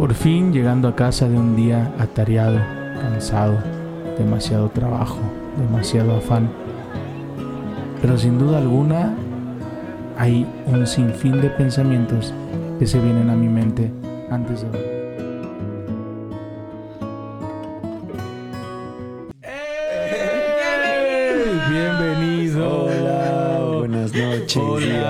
Por fin llegando a casa de un día atareado, cansado, demasiado trabajo, demasiado afán. Pero sin duda alguna hay un sinfín de pensamientos que se vienen a mi mente antes de dormir. Bienvenido. Hola, buenas noches, Hola.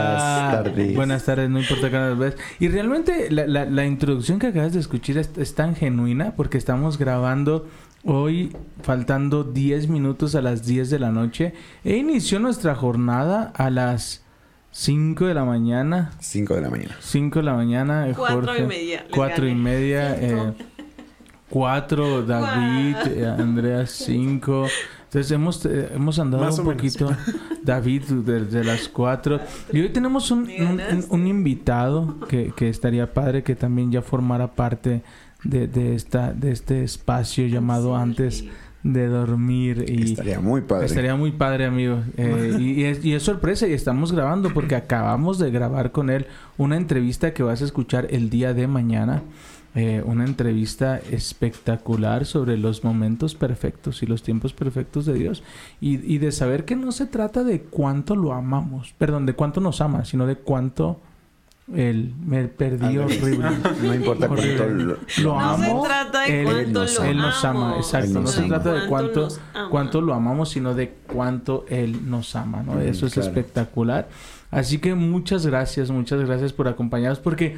Tardes. Buenas tardes, no importa nos ves. Y realmente la, la- la introducción que acabas de escuchar es, es tan genuina porque estamos grabando hoy faltando 10 minutos a las 10 de la noche. E inició nuestra jornada a las 5 de la mañana. 5 de la mañana. 5 de la mañana, eh, Cuatro Jorge. y media, les 4 y media. Cinco. 4, David, Guau. eh, Andrea 5. Entonces hemos, eh, hemos andado Más un menos. poquito, David, desde las 4. Y hoy tenemos un, un- un- ganaste. un invitado que, que estaría padre que también ya formara parte de, de, esta, de este espacio llamado Sí. antes de dormir. Y, Estaría muy padre. Estaría muy padre, amigo. Eh, y, y es, y es sorpresa y estamos grabando porque acabamos de grabar con él una entrevista que vas a escuchar el día de mañana. Eh, una entrevista espectacular sobre los momentos perfectos y los tiempos perfectos de Dios. Y, y de saber que no se trata de cuánto lo amamos, perdón, de cuánto nos ama, sino de cuánto él me perdí horrible. No importa Horrible. cuánto lo, Lo No amo. se trata de él, cuánto nos lo él nos ama, amo. exacto. Él No nos se ama. trata de cuánto, ama. cuánto lo amamos, sino de cuánto él nos ama, ¿no? Mm, Eso es claro. espectacular. Así que muchas gracias, muchas gracias por acompañarnos porque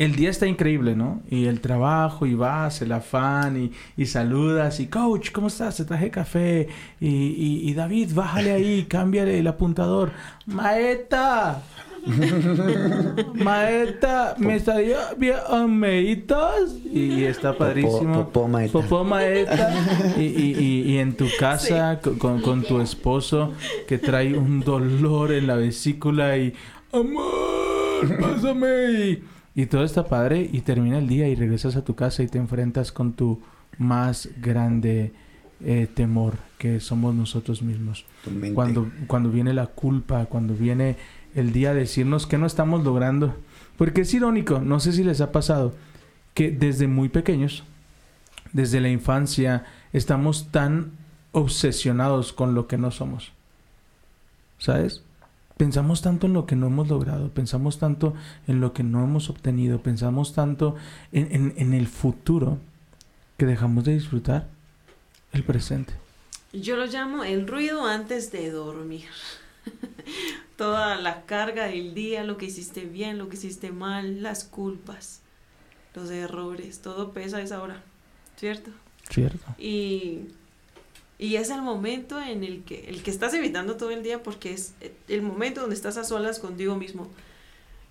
el día está increíble, ¿no? Y el trabajo, y vas, el afán, y, y saludas, y coach, ¿cómo estás? Te traje café. Y, y, y David, bájale ahí, cámbiale el apuntador. Maeta, Maeta, me estaría bien ameitas. Y, está padrísimo. Popó maeta. Popó maeta. Y, y, y, y en tu casa co- con, con tu esposo que trae un dolor en la vesícula y amor, pásame. Y, todo está padre y termina el día y regresas a tu casa y te enfrentas con tu más grande eh, temor que somos nosotros mismos cuando, cuando viene la culpa, cuando viene el día de decirnos que no estamos logrando. Porque es irónico, no sé si les ha pasado, que desde muy pequeños, desde la infancia, estamos tan obsesionados con lo que no somos. ¿Sabes? Pensamos tanto en lo que no hemos logrado, pensamos tanto en lo que no hemos obtenido, pensamos tanto en, en- en el futuro que dejamos de disfrutar el presente. Yo lo llamo el ruido antes de dormir. Toda la carga del día, lo que hiciste bien, lo que hiciste mal, las culpas, los errores, todo pesa a esa hora, ¿cierto? ¿Cierto? Y, y es el momento en el que, el que estás evitando todo el día porque es el momento donde estás a solas contigo mismo.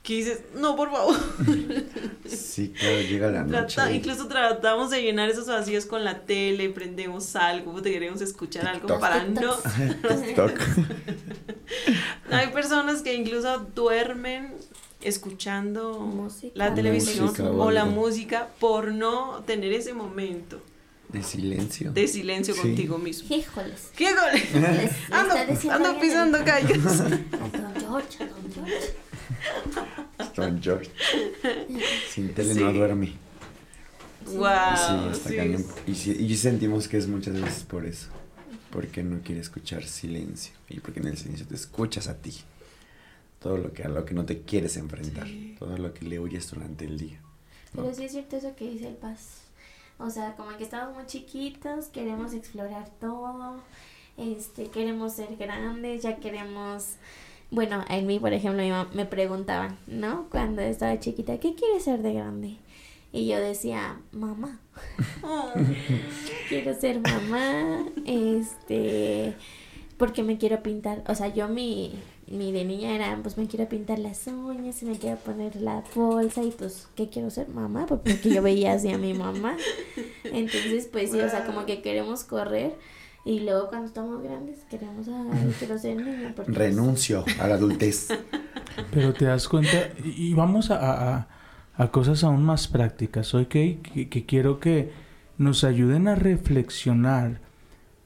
Que dices, no, por favor. Sí, claro, llega la noche. Trata- incluso tratamos de llenar esos vacíos con la tele, prendemos algo, te queremos escuchar algo TikTok. para no... TikTok. Hay personas que incluso duermen escuchando Música. la televisión Música o la música por no tener ese momento De silencio. de silencio Sí. contigo mismo. Híjoles. ¿Qué gole? Les- les Ando, ando pisando callos. Don George, Don George. Don George. Sin tele Sí. no duerme. Wow. sí, está sí. cañón. Y, sí- y sentimos que es muchas veces por eso. Porque no quiere escuchar silencio. Y porque en el silencio te escuchas a ti. Todo lo que a lo que no te quieres enfrentar. Sí. Todo lo que le oyes durante el día. Pero sí es cierto eso que dice el Paz. O sea, como que estamos muy chiquitos, queremos explorar todo, este, queremos ser grandes, ya queremos... Bueno, en mí, por ejemplo, mi mamá me preguntaban, ¿no? Cuando estaba chiquita, ¿qué quieres ser de grande? Y yo decía, mamá. Oh. quiero ser mamá, este, porque me quiero pintar, o sea, yo mi, mi de niña era, pues me quiero pintar las uñas y me quiero poner la bolsa y pues, ¿qué quiero ser? Mamá, porque yo veía así a mi mamá. Entonces, pues sí, o sea, como que queremos correr y luego cuando estamos grandes queremos, ay, quiero ser niña. Porque, pues, Renuncio a la adultez. Pero te das cuenta, y y vamos a, a- a cosas aún más prácticas, ¿ok? Que, que quiero que nos ayuden a reflexionar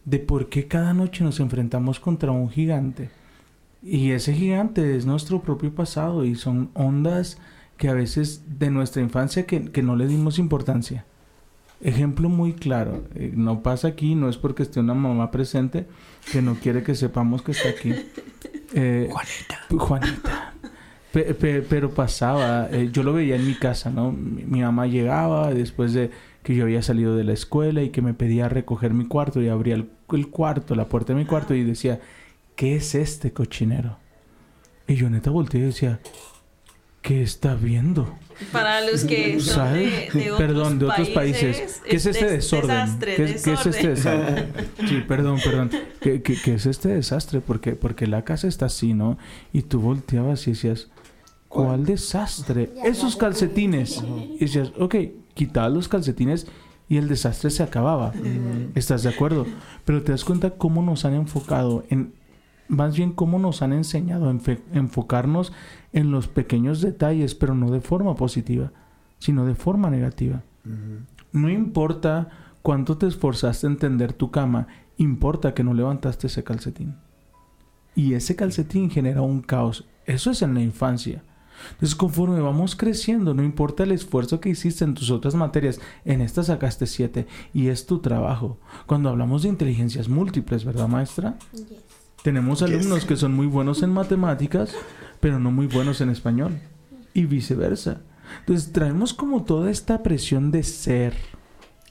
de por qué cada noche nos enfrentamos contra un gigante. Y ese gigante es nuestro propio pasado y son ondas que a veces de nuestra infancia que, que no le dimos importancia. Ejemplo muy claro, eh, no pasa aquí, no es porque esté una mamá presente que no quiere que sepamos que está aquí. Eh, Juanita. Juanita. Pe- pe- pero pasaba, eh, yo lo veía en mi casa, ¿no? Mi, mi mamá llegaba después de que yo había salido de la escuela y que me pedía recoger mi cuarto y abría el, el cuarto, la puerta de mi cuarto y decía, ¿qué es este cochinero? Y yo neta volteé y decía, ¿qué está viendo? Para los que son ¿Sabes? de, de otros perdón, de otros países. ¿Qué es este des- desorden? Desastre, ¿Qué, qué es este desorden. desastre? Sí, perdón, perdón. ¿Qué, qué, qué es este desastre? Porque, porque la casa está así, ¿no? Y tú volteabas y decías, ¿cuál, ¿Cuál? desastre? Esos calcetines. Y decías, ok, quitabas los calcetines y el desastre se acababa. ¿Estás de acuerdo? Pero te das cuenta cómo nos han enfocado en, más bien cómo nos han enseñado a enfocarnos en los pequeños detalles, pero no de forma positiva, sino de forma negativa. No importa cuánto te esforzaste en tender tu cama, importa que no levantaste ese calcetín. Y ese calcetín genera un caos. Eso es en la infancia. Entonces, conforme vamos creciendo, no importa el esfuerzo que hiciste en tus otras materias, en esta sacaste siete y es tu trabajo. Cuando hablamos de inteligencias múltiples, ¿verdad, maestra? Yes. Tenemos Yes. alumnos que son muy buenos en matemáticas, pero no muy buenos en español. Y viceversa. Entonces traemos como toda esta presión de ser.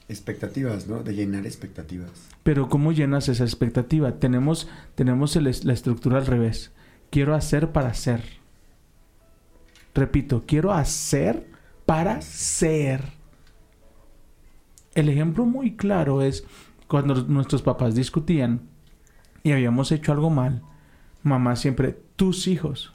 Expectativas, ¿no? De llenar expectativas. Pero ¿cómo llenas esa expectativa? Tenemos, tenemos el la estructura al revés. Quiero hacer para ser. Repito, quiero hacer para ser. El ejemplo muy claro es cuando nuestros papás discutían y habíamos hecho algo mal. Mamá siempre, tus hijos.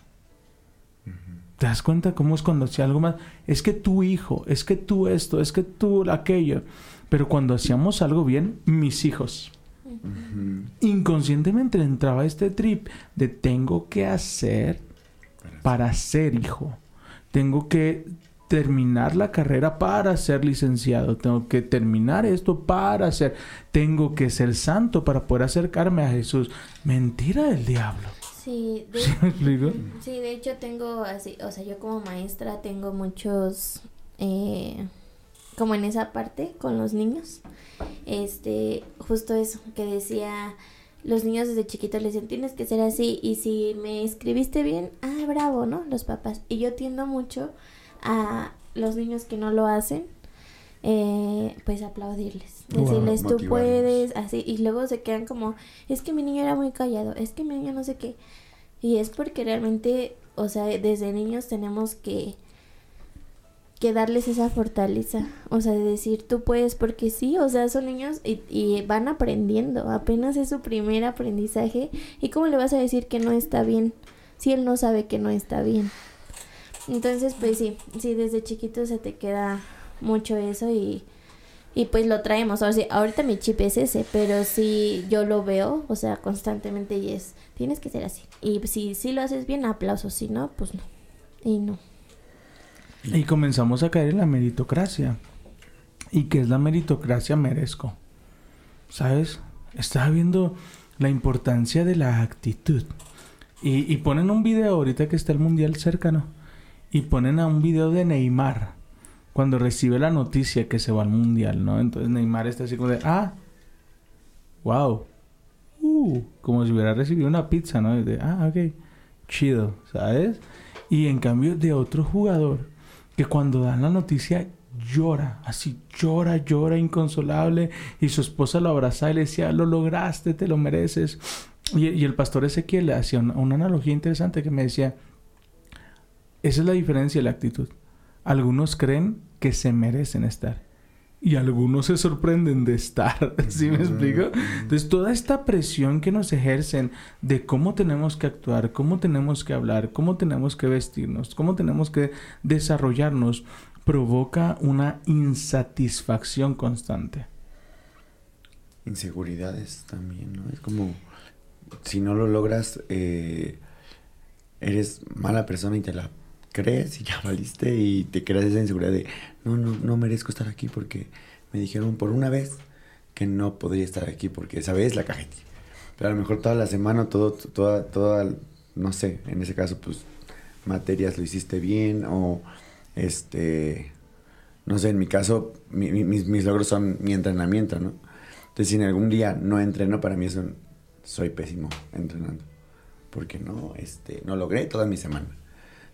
¿Te das cuenta cómo es cuando hacía algo mal? Es que tu hijo, es que tú esto, es que tú aquello. Pero cuando hacíamos algo bien, mis hijos. Inconscientemente entraba este trip de tengo que hacer para ser hijo. Tengo que terminar la carrera para ser licenciado. Tengo que terminar esto para ser. Tengo que ser santo para poder acercarme a Jesús. Mentira del diablo. Sí, de, hecho tengo así, o sea, yo como maestra tengo muchos, eh, como en esa parte con los niños, este, justo eso, que decía, los niños desde chiquitos les dicen, tienes que ser así, y si me escribiste bien, ah, bravo, ¿no? Los papás. Y yo tiendo mucho a los niños que no lo hacen, eh, pues aplaudirles, Wow. decirles tú puedes, así, y luego se quedan como, es que mi niño era muy callado, es que mi niño no sé qué, y es porque realmente, o sea, desde niños tenemos que que darles esa fortaleza, o sea, de decir tú puedes porque sí, o sea, son niños y, y van aprendiendo, apenas es su primer aprendizaje. Y cómo le vas a decir que no está bien si él no sabe que no está bien. Entonces, pues sí, sí, desde chiquito se te queda mucho eso y, y pues lo traemos. O sea, ahorita mi chip es ese, pero sí yo lo veo, o sea, constantemente y es, tienes que ser así. Y si, si lo haces bien, aplausos, si no, pues no. Y no. Y comenzamos a caer en la meritocracia. ¿Y qué es la meritocracia? Merezco. ¿Sabes? Estaba viendo la importancia de la actitud. Y, y ponen un video ahorita que está el mundial cercano. Y ponen a un video de Neymar. Cuando recibe la noticia que se va al mundial, ¿no? Entonces Neymar está así como de, ah, wow. Uh, como si hubiera recibido una pizza, ¿no? De, ah, ok, chido, ¿sabes? Y en cambio de otro jugador que cuando dan la noticia llora, así llora, llora inconsolable y su esposa lo abraza y le decía, lo lograste, te lo mereces. Y, el pastor Ezequiel hacía una, una analogía interesante que me decía, esa es la diferencia de la actitud. Algunos creen que se merecen estar y algunos se sorprenden de estar, ¿sí me explico? Entonces toda esta presión que nos ejercen de cómo tenemos que actuar, cómo tenemos que hablar, cómo tenemos que vestirnos, cómo tenemos que desarrollarnos, provoca una insatisfacción constante. Inseguridades también, ¿no? Es como, si no lo logras, eh, eres mala persona y te la crees y ya valiste y te creas esa inseguridad de, no, no, no merezco estar aquí porque me dijeron por una vez que no podría estar aquí porque esa vez la cagué. Pero a lo mejor toda la semana, todo, toda, toda, no sé, en ese caso, pues materias lo hiciste bien o este, no sé, en mi caso, mi- mi- mis, mis logros son mi entrenamiento, ¿no? Entonces, si en algún día no entreno, para mí soy pésimo entrenando. Porque no, este, no logré toda mi semana.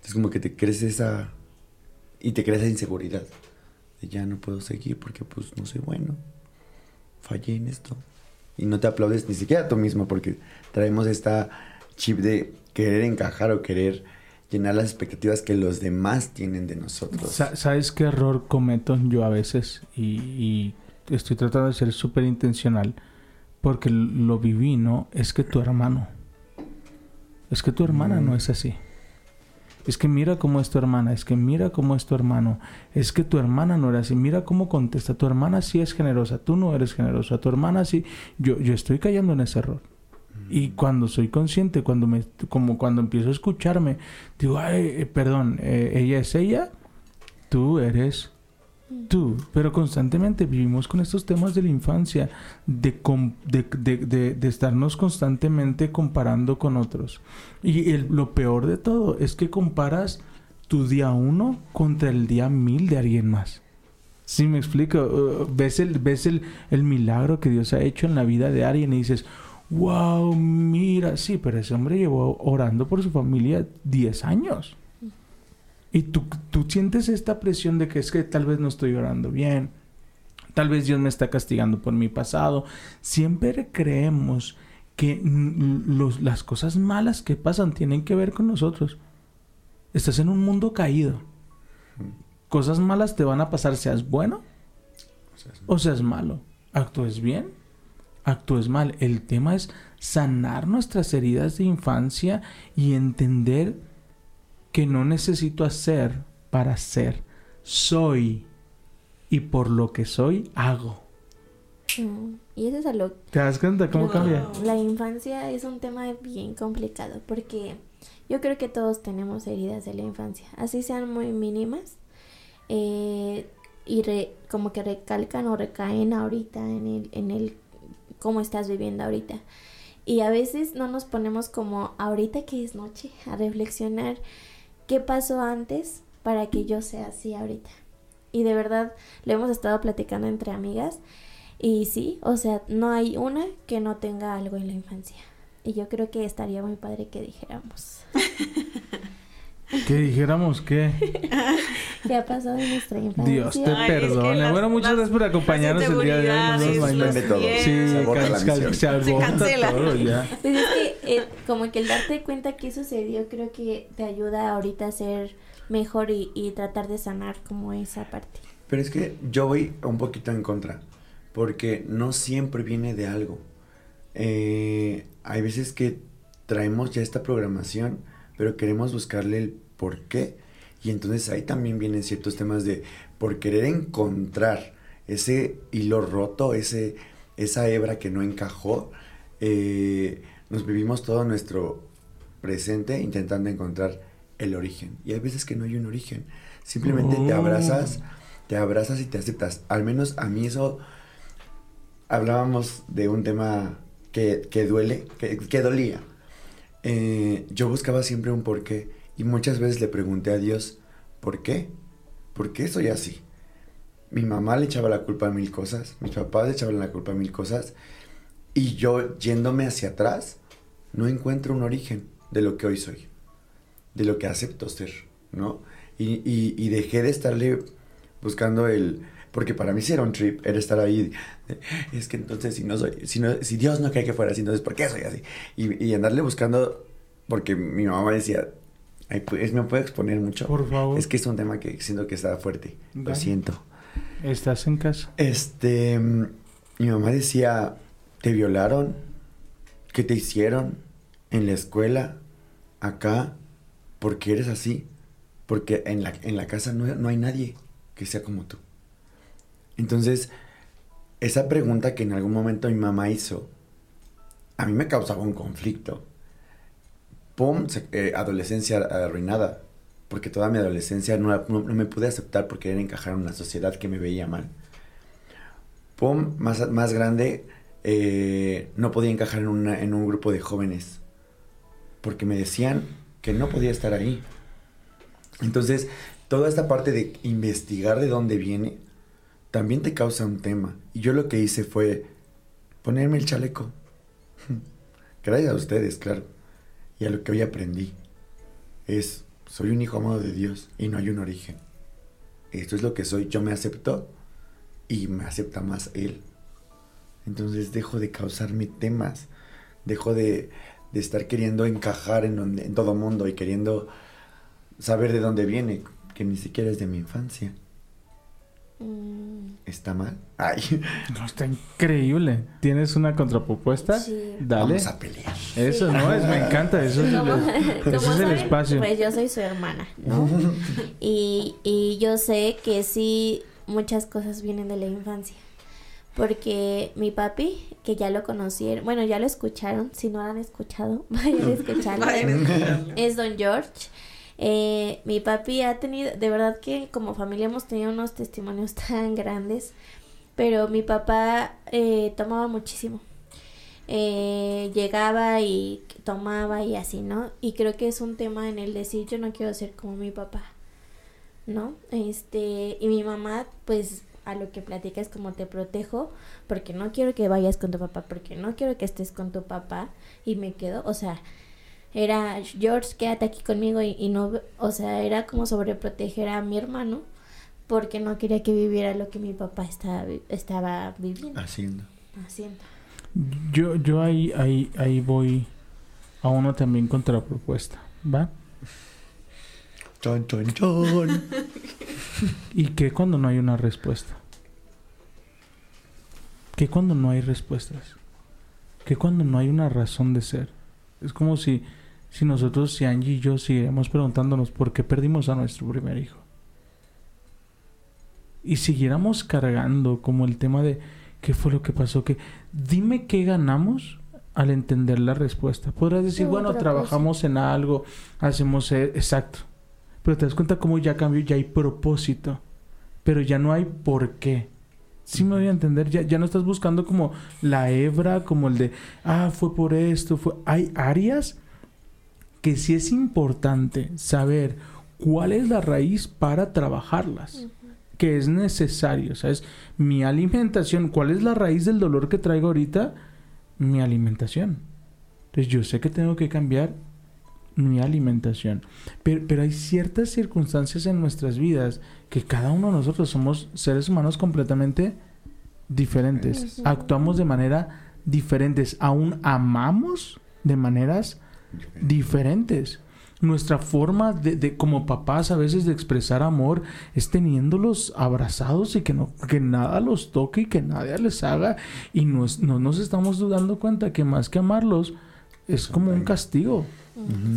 Entonces, como que te crees esa, y te crees esa inseguridad. De ya no puedo seguir porque, pues, no soy bueno. Fallé en esto. Y no te aplaudes ni siquiera tú mismo porque traemos esta chip de querer encajar o querer llenar las expectativas que los demás tienen de nosotros. Sa- ¿Sabes qué error cometo yo a veces? Y, y estoy tratando de ser súper intencional porque lo viví, ¿no? Es que tu hermano. Es que tu hermana Mm. no es así. Es que mira cómo es tu hermana, es que mira cómo es tu hermano, es que tu hermana no era así, mira cómo contesta, tu hermana sí es generosa, tú no eres generosa, tu hermana sí, yo, yo estoy cayendo en ese error. Y cuando soy consciente, cuando me, como cuando empiezo a escucharme, digo, ay, eh, perdón, eh, ella es ella, tú eres tú. Pero constantemente vivimos con estos temas de la infancia, de, de, de- de- estarnos constantemente comparando con otros. Y el- lo peor de todo es que comparas tu día uno contra el día mil de alguien más. ¿Sí me explico? Uh, ves el, ves el, el milagro que Dios ha hecho en la vida de alguien y dices, wow, mira, sí, pero ese hombre llevó orando por su familia 10 años. Y tú, tú sientes esta presión de que es que tal vez no estoy orando bien, tal vez Dios me está castigando por mi pasado. Siempre creemos que los- las cosas malas que pasan tienen que ver con nosotros. Estás en un mundo caído. Cosas malas te van a pasar, seas bueno o seas malo. Actúes bien, actúes mal. El tema es sanar nuestras heridas de infancia y entender que no necesito hacer para ser. Soy. Y por lo que soy, hago. Mm, Y eso es a lo ¿Te das cuenta cómo cambia? La infancia es un tema bien complicado porque yo creo que todos tenemos heridas de la infancia, así sean muy mínimas eh, y re- como que recalcan o recaen ahorita en el, en el cómo estás viviendo ahorita. Y a veces no nos ponemos como ahorita que es noche a reflexionar qué pasó antes para que yo sea así ahorita. Y de verdad lo hemos estado platicando entre amigas y sí, o sea, no hay una que no tenga algo en la infancia. Y yo creo que estaría muy padre que dijéramos Que dijéramos que qué ha pasado en nuestra infancia. Dios te Ay, es que perdone. las- bueno, muchas gracias por acompañarnos el día de hoy. Nos vemos todo. Sí, Se can- se agota cancela. todo ya. Pues es que eh, como que el darte cuenta que sucedió creo que te ayuda ahorita a ser mejor y, y tratar de sanar como esa parte. Pero es que yo voy un poquito en contra, porque no siempre viene de algo. Eh, hay veces que traemos ya esta programación, pero queremos buscarle el por qué. Y entonces ahí también vienen ciertos temas de por querer encontrar ese hilo roto, ese, esa hebra que no encajó. eh, nos vivimos todo nuestro presente intentando encontrar el origen. Y hay veces que no hay un origen. Simplemente te Oh. abrazas, te abrazas y te aceptas. Al menos a mí eso hablábamos de un tema que, que duele, que, que dolía. Eh, yo buscaba siempre un porqué y muchas veces le pregunté a Dios, ¿por qué? ¿Por qué soy así? Mi mamá le echaba la culpa a mil cosas, mis papás le echaban la culpa a mil cosas y yo yéndome hacia atrás no encuentro un origen de lo que hoy soy, de lo que acepto ser, ¿no? Y, y- y dejé de estarle buscando el... Porque para mí sí era un trip, era estar ahí. Es que entonces si no soy, si, no, si Dios no cree que fuera así, entonces ¿por qué soy así? Y, y andarle buscando, porque mi mamá decía, "Ay, pues, me puede exponer mucho. Por favor. Es que es un tema que siento que está fuerte. Lo siento. Estás en casa. Este, mm, mi mamá decía, te violaron, ¿qué te hicieron en la escuela, acá? ¿Por qué eres así? Porque en la, en la casa no, no hay nadie que sea como tú. Entonces, esa pregunta que en algún momento mi mamá hizo, a mí me causaba un conflicto. Pum, eh, adolescencia arruinada. Porque toda mi adolescencia no, no- me pude aceptar porque era encajar en una sociedad que me veía mal. Pum, más, más grande, eh, no podía encajar en, una- en un grupo de jóvenes. Porque me decían que no podía estar ahí. Entonces, toda esta parte de investigar de dónde viene, también te causa un tema. Y yo lo que hice fue ponerme el chaleco. Gracias a ustedes, claro. Y a lo que hoy aprendí. Es, soy un hijo amado de Dios y no hay un origen. Esto es lo que soy. Yo me acepto y me acepta más Él. Entonces dejo de causarme temas. Dejo de, de estar queriendo encajar en, donde, en todo mundo y queriendo saber de dónde viene, que ni siquiera es de mi infancia. Mm, ¿Está mal? Ay, No, está increíble. ¿Tienes una contrapropuesta? Sí. Dale. vamos a pelear. Eso, Sí. ¿no? Es, me encanta. Eso es, el, es el espacio. Pues yo soy su hermana, ¿no? y, y yo sé que sí, muchas cosas vienen de la infancia. Porque mi papi, que ya lo conocieron, bueno, ya lo escucharon, si no lo han escuchado, vayan a escucharlo. Vayan a escucharlo. es Don George. Eh, mi papi ha tenido, de verdad que como familia hemos tenido unos testimonios tan grandes, pero mi papá eh, tomaba muchísimo. Eh, llegaba y tomaba y así, ¿no? Y creo que es un tema en el decir yo no quiero ser como mi papá, ¿no? Este, y mi mamá, pues a lo que platica es como te protejo porque no quiero que vayas con tu papá, porque no quiero que estés con tu papá y me quedo, o sea, era George, quédate aquí conmigo y, y no, o sea, era como sobreproteger a mi hermano porque no quería que viviera lo que mi papá estaba, estaba viviendo, Haciendo. haciendo. Yo, yo ahí, ahí, ahí voy a uno también contrapropuesta, ¿va? Chon, chon, chon. ¿Y qué cuando no hay una respuesta? ¿Qué cuando no hay respuestas? ¿Qué cuando no hay una razón de ser? Es como si, si nosotros, si Angie y yo siguiéramos preguntándonos por qué perdimos a nuestro primer hijo. Y siguiéramos cargando como el tema de qué fue lo que pasó, que dime qué ganamos al entender la respuesta. Podrás decir, bueno, trabajamos en algo, hacemos e- exacto. Pero te das cuenta cómo ya cambió, ya hay propósito. Pero ya no hay por qué. Sí me voy a entender, ya, ya no estás buscando como la hebra, como el de, ah, fue por esto, fue... Hay áreas que sí es importante saber cuál es la raíz para trabajarlas. Que es necesario, ¿sabes? Mi alimentación, ¿cuál es la raíz del dolor que traigo ahorita? Mi alimentación. Entonces yo sé que tengo que cambiar mi alimentación. Pero, pero hay ciertas circunstancias en nuestras vidas que cada uno de nosotros somos seres humanos completamente diferentes. Actuamos de manera diferentes. Aún amamos de maneras diferentes. Nuestra forma de, de- como papás a veces de expresar amor es teniéndolos abrazados y que no que nada los toque y que nadie les haga y nos- no nos estamos dando cuenta que más que amarlos es como un castigo.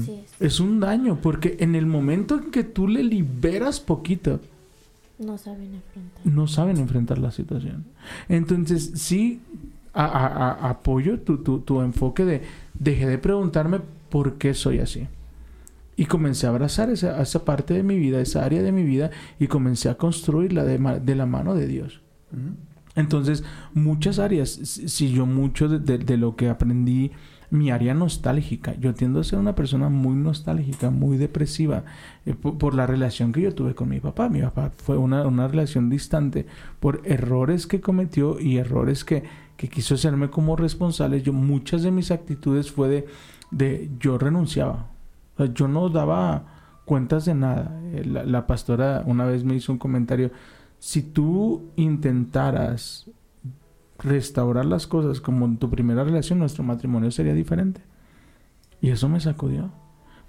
Así es. Es un daño, porque en el momento en que tú le liberas poquito, No saben enfrentar. no saben enfrentar la situación. Entonces, sí, a- a- a- apoyo tu, tu, tu enfoque de dejé de preguntarme por qué soy así. Y comencé a abrazar esa, esa parte de mi vida, esa área de mi vida, y comencé a construirla de, de la mano de Dios. Entonces, muchas áreas, si yo mucho de, de- lo que aprendí, mi área nostálgica, yo tiendo a ser una persona muy nostálgica, muy depresiva, eh, por, por la relación que yo tuve con mi papá. Mi papá fue una, una relación distante por errores que cometió y errores que, que quiso hacerme como responsable. Yo, muchas de mis actitudes fue de, de yo renunciaba. O sea, yo no daba cuentas de nada. Eh, La, la pastora una vez me hizo un comentario si tú intentaras restaurar las cosas como en tu primera relación, nuestro matrimonio sería diferente. Y eso me sacudió.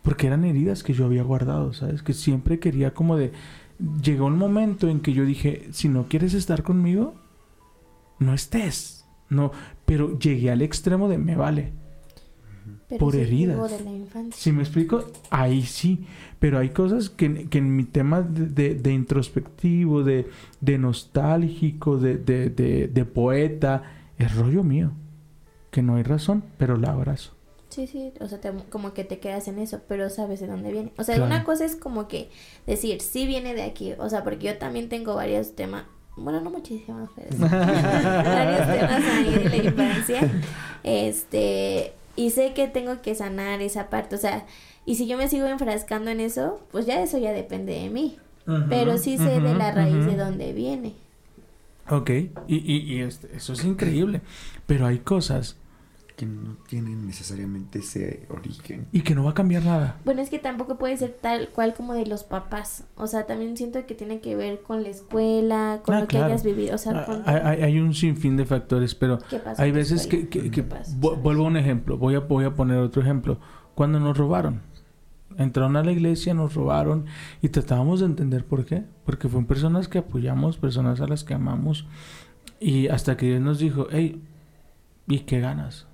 Porque eran heridas que yo había guardado, ¿sabes? Que siempre quería como de... Llegó un momento en que yo dije, si no quieres estar conmigo, no estés. No, pero llegué al extremo de me vale. Pero por heridas. algo de la infancia. Si me explico, ahí sí. Pero hay cosas que, que en mi tema de, de- de introspectivo, de, de nostálgico, de, de, de- de poeta, es rollo mío. Que no hay razón, pero la abrazo. Sí, sí, o sea, te- como que te quedas en eso, pero sabes de dónde viene. O sea, Claro. una cosa es como que decir, sí viene de aquí, o sea, porque yo también tengo varios temas, bueno, no muchísimos, pero varios temas ahí de la infancia, este, y sé que tengo que sanar esa parte, o sea, y si yo me sigo enfrascando en eso, pues ya eso ya depende de mí, pero sí sé de la raíz de dónde viene. Ok, y, y, y este- eso es increíble. Pero hay cosas Que no tienen necesariamente ese origen. y que no va a cambiar nada. Bueno, es que tampoco puede ser tal cual como de los papás. O sea, también siento que tiene que ver con la escuela, con Ah, lo que hayas vivido. O sea, Ah, con... Hay, hay- un sinfín de factores, pero ¿qué pasó hay veces que, vuelvo a un ejemplo, voy a, voy a poner otro ejemplo. Cuando nos robaron, entraron a la iglesia, nos robaron y tratábamos de entender por qué. Porque fueron personas que apoyamos, personas a las que amamos y hasta que Dios nos dijo, hey, ¿y qué ganas?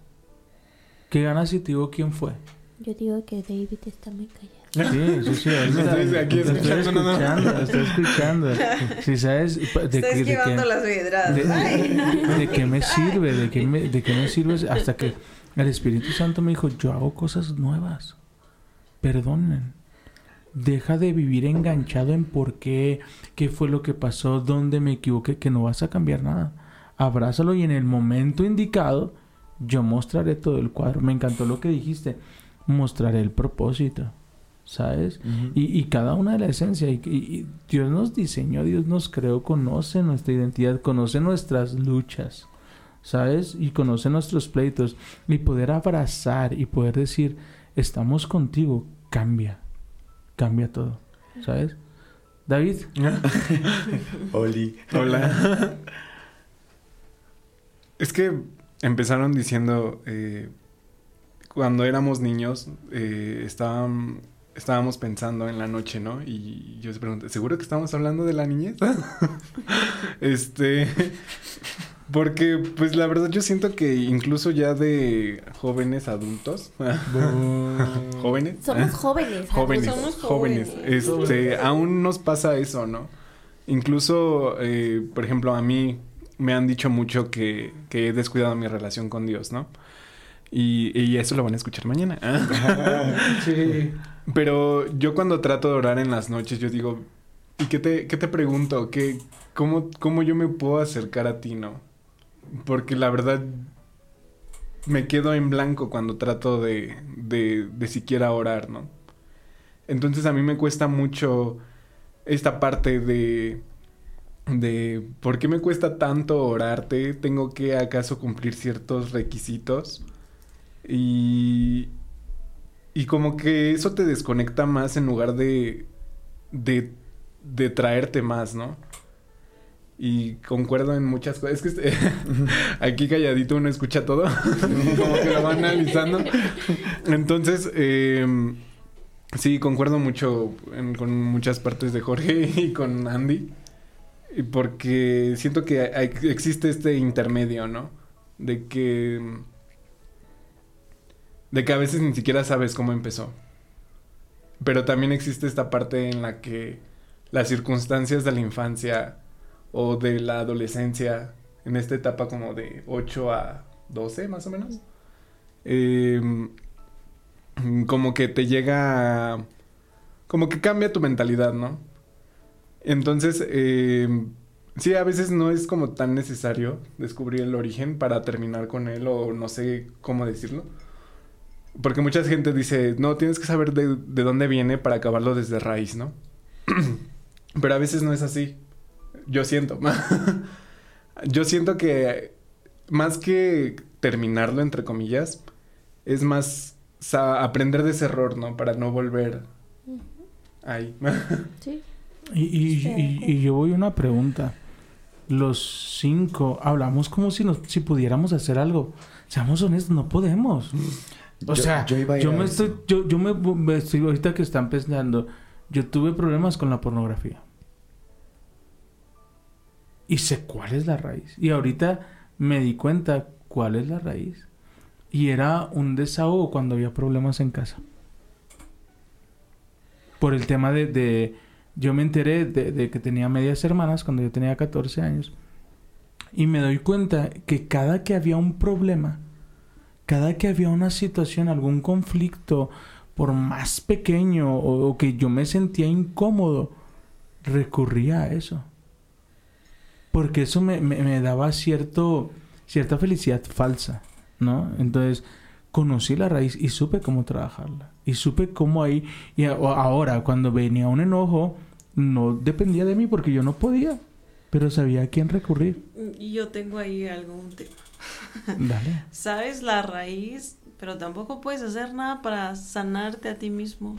¿Qué ganas si te digo quién fue? Yo digo que David está muy callado. Sí, sí, sí. él mira, Estoy aquí estoy escuchando, no, estoy escuchando. Si sabes de, Está qué- de esquivando las de, Ay. de qué me sirve, de qué me, de qué me sirve hasta que el Espíritu Santo me dijo, yo hago cosas nuevas. Perdonen. Deja de vivir enganchado en por qué, qué fue lo que pasó, dónde me equivoqué, que no vas a cambiar nada. Abrázalo y en el momento indicado yo mostraré todo el cuadro. Me encantó lo que dijiste. Mostraré el propósito. ¿Sabes? Y, y cada una de la esencia. Y, y- y Dios nos diseñó, Dios nos creó, conoce nuestra identidad, conoce nuestras luchas. ¿Sabes? Y conoce nuestros pleitos. Y poder abrazar y poder decir, estamos contigo, cambia. Cambia todo. ¿Sabes? David. Oli. Hola. es que empezaron diciendo, eh, cuando éramos niños, eh, estaban- estábamos pensando en la noche, ¿no? Y yo les pregunté, ¿seguro que estamos hablando de la niñez? este, porque pues la verdad yo siento que incluso ya de jóvenes adultos, jóvenes, Somos jóvenes. jóvenes, Somos jóvenes, jóvenes. este, aún nos pasa eso, ¿no? Incluso, eh, por ejemplo, a mí me han dicho mucho que, que he descuidado mi relación con Dios, ¿no? Y, y eso lo van a escuchar mañana. Sí. Pero yo cuando trato de orar en las noches, yo digo, ¿y qué te, qué te pregunto? ¿Qué, cómo, ¿Cómo yo me puedo acercar a ti, no? Porque la verdad me quedo en blanco cuando trato de, de, de siquiera orar, ¿no? Entonces a mí me cuesta mucho esta parte de, de ¿por qué me cuesta tanto orarte? ¿Tengo que acaso cumplir ciertos requisitos? Y, y como que eso te desconecta más en lugar de, de, de traerte más, ¿no? Y concuerdo en muchas cosas. Es que este- aquí calladito uno escucha todo, como que lo va analizando. Entonces, eh, sí, concuerdo mucho con muchas partes de Jorge y con Andy. Y Porque siento que existe este intermedio, ¿no? De que de que a veces ni siquiera sabes cómo empezó. Pero también existe esta parte en la que las circunstancias de la infancia o de la adolescencia, en esta etapa como de 8 a 12 más o menos, eh, como que te llega, a- como que cambia tu mentalidad, ¿no? Entonces, eh, sí, a veces no es como tan necesario descubrir el origen para terminar con él o no sé cómo decirlo. Porque mucha gente dice, no, tienes que saber de, de dónde viene para acabarlo desde raíz, ¿no? Pero a veces no es así. Yo siento. Yo siento que más que terminarlo, entre comillas, es más aprender de ese error, ¿no? Para no volver ahí. Sí. Y, y- Sí. y- y yo voy a una pregunta. Los cinco hablamos como si nos, si pudiéramos hacer algo. Seamos honestos, no podemos. O Yo- sea, yo yo, iba a ir a me eso. estoy, yo, yo me, me estoy ahorita que están pensando, yo tuve problemas con la pornografía. Y sé cuál es la raíz. Y ahorita me di cuenta cuál es la raíz. Y era un desahogo cuando había problemas en casa. Por el tema de... de- yo me enteré de, que tenía medias hermanas cuando yo tenía 14 años. Y me doy cuenta que cada que había un problema, cada que había una situación, algún conflicto, por más pequeño o, o que yo me sentía incómodo, recurría a eso. Porque eso me, me- me daba cierto, cierta felicidad falsa, ¿no? Entonces conocí la raíz y supe cómo trabajarla. Y supe cómo ahí, y ahora cuando venía un enojo, no dependía de mí porque yo no podía, pero sabía a quién recurrir. Y yo tengo ahí algún tema. Dale. Sabes la raíz, pero tampoco puedes hacer nada para sanarte a ti mismo.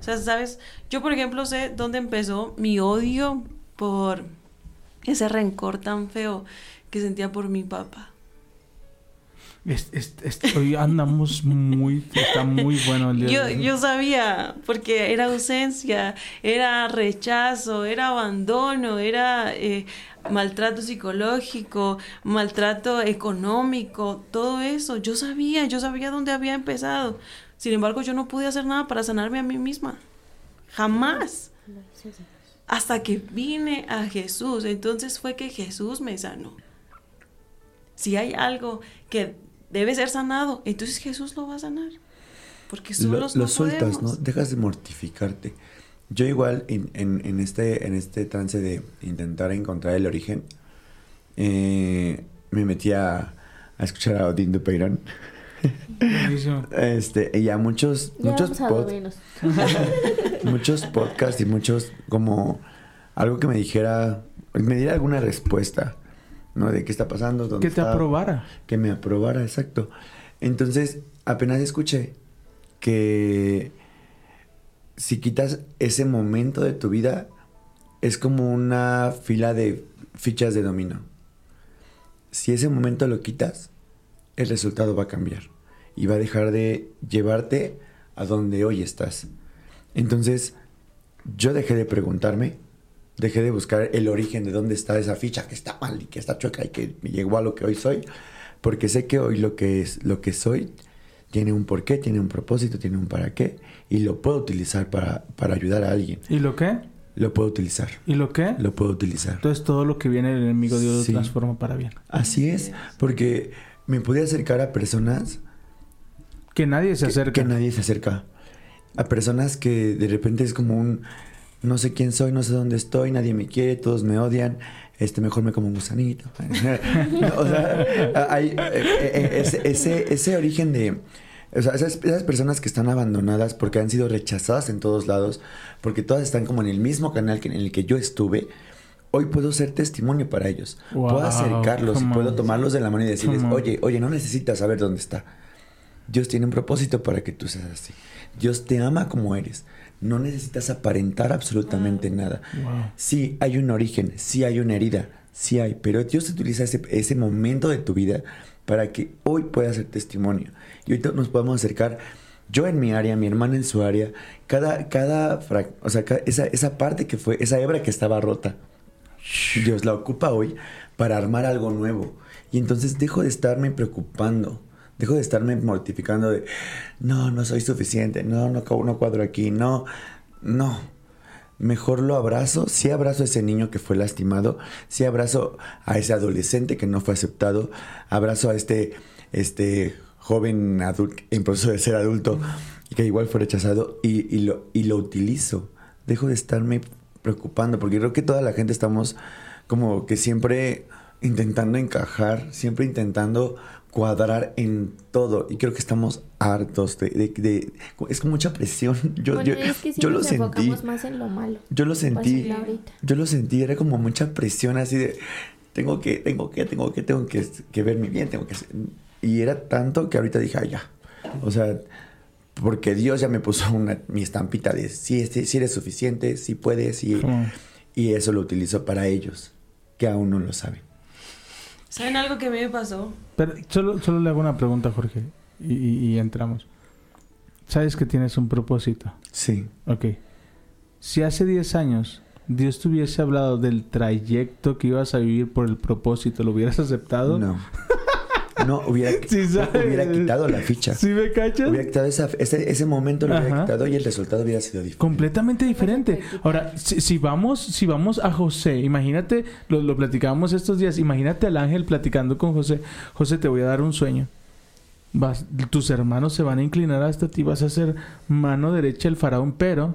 O sea, sabes, yo por ejemplo sé dónde empezó mi odio por ese rencor tan feo que sentía por mi papá. Es- es- es- hoy andamos muy, está muy bueno el día Yo, de hoy. yo sabía, porque era ausencia, era rechazo, era abandono, era eh, maltrato psicológico, maltrato económico, todo eso. Yo sabía, yo sabía dónde había empezado. Sin embargo, yo no pude hacer nada para sanarme a mí misma. Jamás. Hasta que vine a Jesús. Entonces fue que Jesús me sanó. Si hay algo que debe ser sanado, entonces Jesús lo va a sanar. Porque lo, solos lo no sueltas, ¿no? Dejas de mortificarte. Yo igual en, en- en este, en este trance de intentar encontrar el origen, eh, me metí a, a escuchar a Odín Dupeirón. Buenísimo. Este, y a muchos, Ya muchos, pod- muchos podcasts y muchos como algo que me dijera, me diera alguna respuesta, ¿no? De qué está pasando, dónde Que te aprobara. que me aprobara, exacto. Entonces, apenas escuché que si quitas ese momento de tu vida, es como una fila de fichas de dominó. Si ese momento lo quitas, el resultado va a cambiar y va a dejar de llevarte a donde hoy estás. Entonces, yo dejé de preguntarme, dejé de buscar el origen de dónde está esa ficha que está mal y que está chueca y que me llegó a lo que hoy soy, porque sé que hoy lo que es lo que soy tiene un porqué, tiene un propósito, tiene un para qué y lo puedo utilizar para, para ayudar a alguien. ¿Y lo qué? Lo puedo utilizar. ¿Y lo qué? Lo puedo utilizar. Entonces todo lo que viene del enemigo Dios Sí. lo transforma para bien. Así es, porque me pude acercar a personas Que nadie se que- acerca. Que, nadie se acerca. A personas que de repente es como un no sé quién soy, no sé dónde estoy, nadie me quiere, todos me odian, este mejor me como un gusanito. O sea, hay eh, eh, ese, ese, ese origen de o sea, esas, esas personas que están abandonadas porque han sido rechazadas en todos lados, porque todas están como en el mismo canal que en el que yo estuve, hoy puedo ser testimonio para ellos. Wow, puedo acercarlos y puedo tomarlos de la mano y decirles, oye, oye, no necesitas saber dónde está. Dios tiene un propósito para que tú seas así. Dios te ama como eres. No necesitas aparentar absolutamente nada. Wow. Sí hay un origen, sí hay una herida, sí hay, pero Dios utiliza ese, ese momento de tu vida para que hoy puedas ser testimonio. Y ahorita nos podemos acercar, yo en mi área, mi hermana en su área, cada, cada, frac- o sea, esa, esa parte que fue, esa hebra que estaba rota, Dios la ocupa hoy para armar algo nuevo. Y entonces dejo de estarme preocupando. Dejo de estarme mortificando de, no, no soy suficiente, no, no, no cuadro aquí, no, no. Mejor lo abrazo, sí abrazo a ese niño que fue lastimado, sí abrazo a ese adolescente que no fue aceptado, abrazo a este, este joven adulto en proceso de ser adulto que igual fue rechazado y, y lo, y lo utilizo. Dejo de estarme preocupando porque creo que toda la gente estamos como que siempre intentando encajar, siempre intentando cuadrar en todo y creo que estamos hartos de, de- de- es con mucha presión. Yo, bueno, yo, es que sí yo lo sentí. enfocamos más en lo malo. Yo lo sentí. Yo lo sentí, era como mucha presión así de tengo que, tengo que, tengo que, tengo que, que verme bien, tengo que y era tanto que ahorita dije, "Ay, ya. O sea, porque Dios ya me puso una, mi estampita de sí, este- sí eres suficiente, sí puedes, y, y eso lo utilizo para ellos, que aún no lo saben. ¿Saben algo que a mí me pasó? Pero solo, solo le hago una pregunta, Jorge, y, y- y entramos. Sabes que tienes un propósito. Sí. Ok. Si hace 10 años Dios te hubiese hablado del trayecto que ibas a vivir por el propósito, ¿lo hubieras aceptado? No. No, hubiera, Sí, hubiera quitado la ficha. ¿Sí me cachas? Hubiera quitado esa- ese, ese momento, lo hubiera quitado y el resultado hubiera sido diferente. Completamente diferente. Ahora, si, si vamos, si vamos a José, imagínate, lo, lo platicábamos estos días, imagínate al ángel platicando con José. José, te voy a dar un sueño. Vas, tus hermanos se van a inclinar hasta ti, vas a ser mano derecha del faraón, pero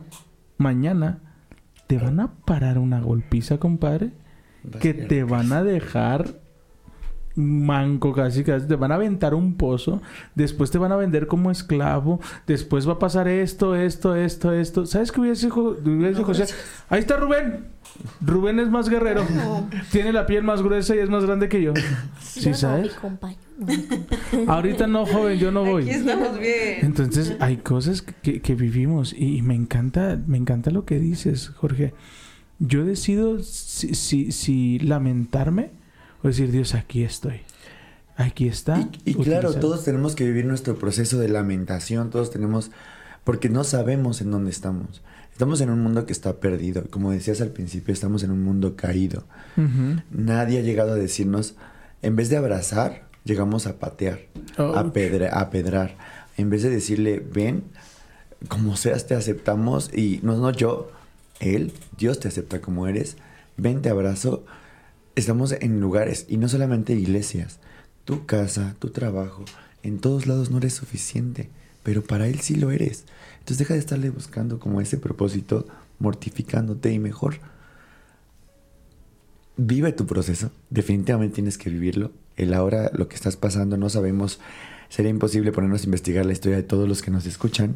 mañana te van a parar una golpiza, compadre, que te van a dejar manco casi, casi, te van a aventar un pozo, después te van a vender como esclavo, después va a pasar esto, esto, esto, esto. ¿Sabes qué hubiese dicho hubiese José? Ahí está Rubén. Rubén es más guerrero. Tiene la piel más gruesa y es más grande que yo. ¿Sí no, sabes? mi compañero, no, mi compañero. Ahorita no, joven, yo no voy. Aquí estamos bien. Entonces hay cosas que, que vivimos y, y me encanta, me encanta lo que dices, Jorge. Yo decido si, si, si lamentarme o decir, Dios, aquí estoy. Aquí está. Y, y claro, utilizado". todos tenemos que vivir nuestro proceso de lamentación, todos tenemos, porque no sabemos en dónde estamos. Estamos en un mundo que está perdido. Como decías al principio, estamos en un mundo caído. Nadie ha llegado a decirnos, en vez de abrazar, llegamos a patear, Oh. a, pedre- a pedrar. En vez de decirle, ven, como seas, te aceptamos y no, no yo, Él, Dios te acepta como eres, ven, te abrazo. Estamos en lugares y no solamente iglesias, tu casa, tu trabajo, en todos lados no eres suficiente, pero para Él sí lo eres. Entonces deja de estarle buscando como ese propósito, mortificándote y mejor vive tu proceso. Definitivamente tienes que vivirlo. El ahora, lo que estás pasando, no sabemos. Sería imposible ponernos a investigar la historia de todos los que nos escuchan.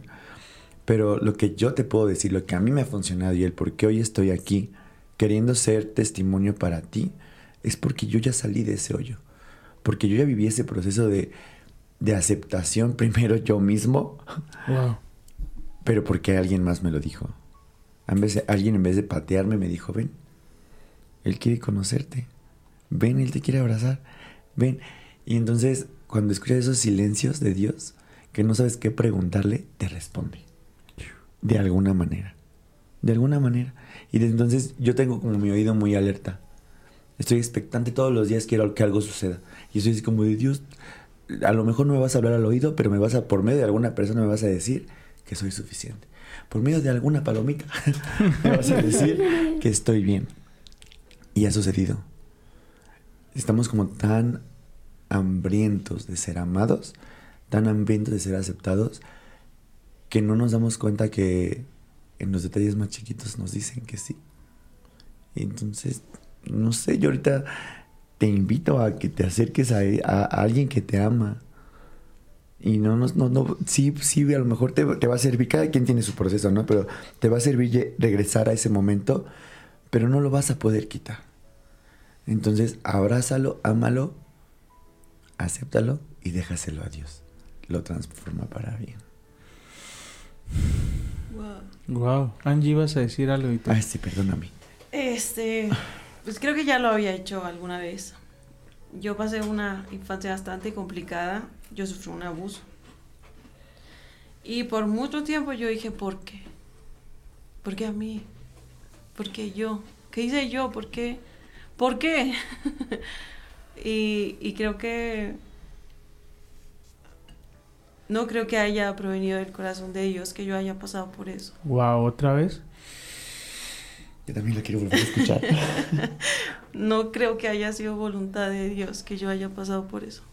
Pero lo que yo te puedo decir, lo que a mí me ha funcionado y el por qué hoy estoy aquí, queriendo ser testimonio para ti, es porque yo ya salí de ese hoyo. Porque yo ya viví ese proceso de, de aceptación primero yo mismo, Wow. pero porque alguien más me lo dijo. En vez de- alguien en vez de patearme me dijo, ven, él quiere conocerte. Ven, él te quiere abrazar. Ven. Y entonces, cuando escuchas esos silencios de Dios, que no sabes qué preguntarle, te responde. De alguna manera. De alguna manera. Y desde entonces yo tengo como mi oído muy alerta. Estoy expectante todos los días, quiero que algo suceda. Y estoy así como de Dios, a lo mejor no me vas a hablar al oído, pero me vas a, por medio de alguna persona me vas a decir que soy suficiente. Por medio de alguna palomita me vas a decir que estoy bien. Y ha sucedido. Estamos como tan hambrientos de ser amados, tan hambrientos de ser aceptados, que no nos damos cuenta que en los detalles más chiquitos nos dicen que sí. Y entonces, no sé, yo ahorita te invito a que te acerques a, a- a alguien que te ama. Y no, no, no, no, sí, sí, a lo mejor te, te va a servir, cada quien tiene su proceso, ¿no? Pero te va a servir regresar a ese momento, pero no lo vas a poder quitar. Entonces, abrázalo, ámalo, acéptalo y déjaselo a Dios. Lo transforma para bien. Wow. Wow. Angie, ibas a decir algo y tú. Ay, sí, perdóname. Este, pues creo que ya lo había hecho alguna vez. Yo pasé una infancia bastante complicada. Yo sufrí un abuso. Y por mucho tiempo yo dije, ¿por qué? ¿Por qué a mí? ¿Por qué yo? ¿Qué hice yo? ¿Por qué? ¿Por qué? y, y creo que no creo que haya provenido del corazón de Dios que yo haya pasado por eso. Wow, otra vez. Yo también lo quiero volver a escuchar. No creo que haya sido voluntad de Dios que yo haya pasado por eso.